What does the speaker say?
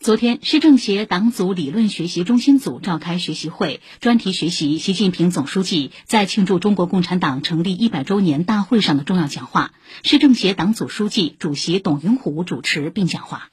昨天市政协党组理论学习中心组召开学习会专题学习习近平总书记在庆祝中国共产党成立一百周年大会上的重要讲话。市政协党组书记主席董云虎主持并讲话。